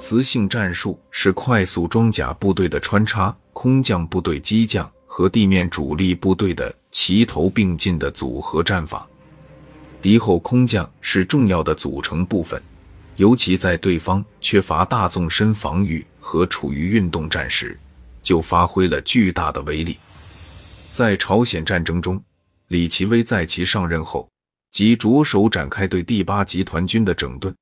磁性战术是快速装甲部队的穿插，空降部队、机降和地面主力部队的齐头并进的组合战法。敌后空降是重要的组成部分，尤其在对方缺乏大纵深防御和处于运动战时，就发挥了巨大的威力。在朝鲜战争中，李奇微在其上任后即着手展开对第八集团军的整顿。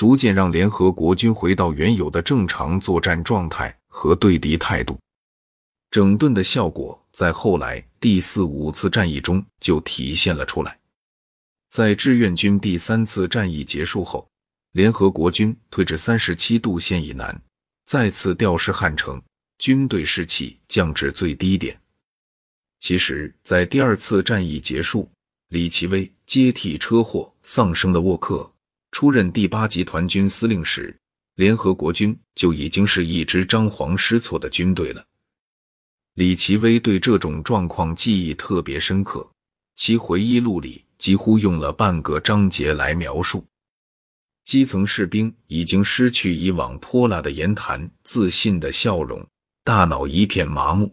逐渐让联合国军回到原有的正常作战状态和对敌态度，整顿的效果在后来第四、五次战役中就体现了出来。在志愿军第三次战役结束后，联合国军退至三十七度线以南，再次调试汉城，军队士气降至最低点。其实，在第二次战役结束，李奇微接替车祸丧生的沃克。出任第八集团军司令时，联合国军就已经是一支张皇失措的军队了。李奇微对这种状况记忆特别深刻，其回忆录里几乎用了半个章节来描述：基层士兵已经失去以往泼辣的言谈、自信的笑容，大脑一片麻木，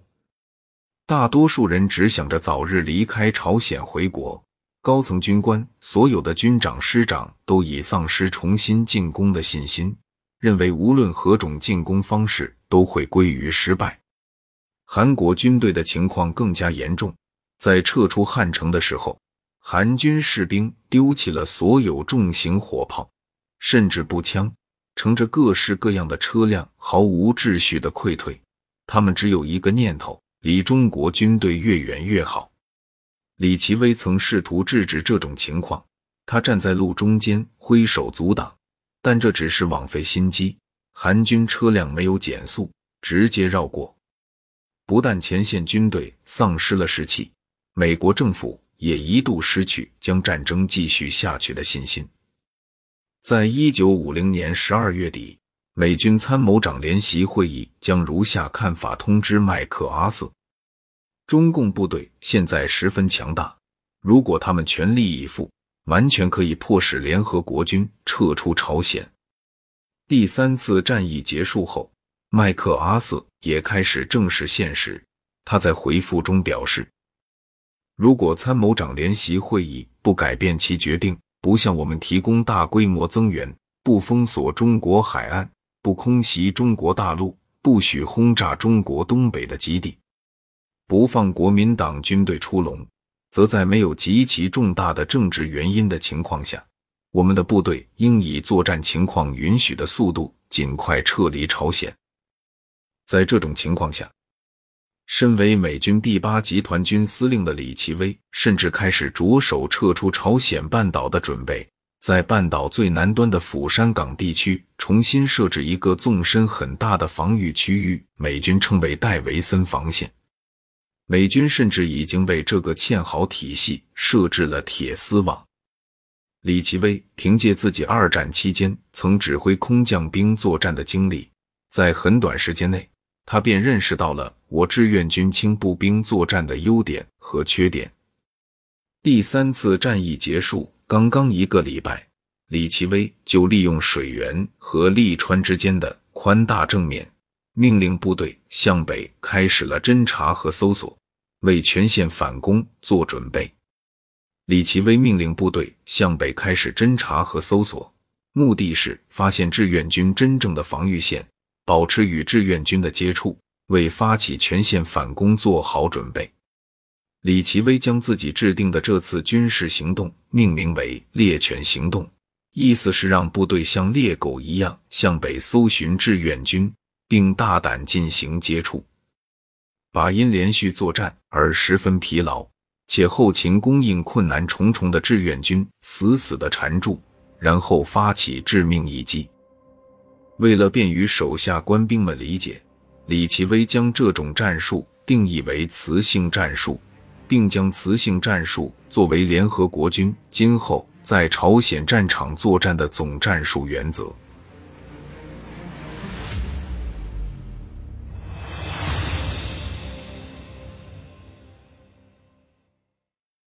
大多数人只想着早日离开朝鲜回国。高层军官、所有的军长、师长都已丧失重新进攻的信心，认为无论何种进攻方式都会归于失败。韩国军队的情况更加严重，在撤出汉城的时候，韩军士兵丢弃了所有重型火炮，甚至步枪，乘着各式各样的车辆，毫无秩序的溃退。他们只有一个念头：离中国军队越远越好。李奇微曾试图制止这种情况，他站在路中间挥手阻挡，但这只是枉费心机。韩军车辆没有减速，直接绕过。不但前线军队丧失了士气，美国政府也一度失去将战争继续下去的信心。在一九五零年十二月底，美军参谋长联席会议将如下看法通知麦克阿瑟。中共部队现在十分强大，如果他们全力以赴，完全可以迫使联合国军撤出朝鲜。第三次战役结束后，麦克阿瑟也开始正视现实。他在回复中表示：“如果参谋长联席会议不改变其决定，不向我们提供大规模增援，不封锁中国海岸，不空袭中国大陆，不许轰炸中国东北的基地。”不放国民党军队出笼，则在没有极其重大的政治原因的情况下，我们的部队应以作战情况允许的速度尽快撤离朝鲜。在这种情况下，身为美军第八集团军司令的李奇微甚至开始着手撤出朝鲜半岛的准备，在半岛最南端的釜山港地区重新设置一个纵深很大的防御区域，美军称为戴维森防线。美军甚至已经为这个堑壕体系设置了铁丝网。李奇微凭借自己二战期间曾指挥空降兵作战的经历，在很短时间内，他便认识到了我志愿军轻步兵作战的优点和缺点。第三次战役结束刚刚一个礼拜，李奇微就利用水源和利川之间的宽大正面。命令部队向北开始了侦查和搜索，为全线反攻做准备。李奇微命令部队向北开始侦查和搜索，目的是发现志愿军真正的防御线，保持与志愿军的接触，为发起全线反攻做好准备。李奇微将自己制定的这次军事行动命名为“猎犬行动”，意思是让部队像猎狗一样向北搜寻志愿军。并大胆进行接触，把因连续作战而十分疲劳且后勤供应困难重重的志愿军死死地缠住，然后发起致命一击。为了便于手下官兵们理解，李奇微将这种战术定义为磁性战术，并将磁性战术作为联合国军今后在朝鲜战场作战的总战术原则。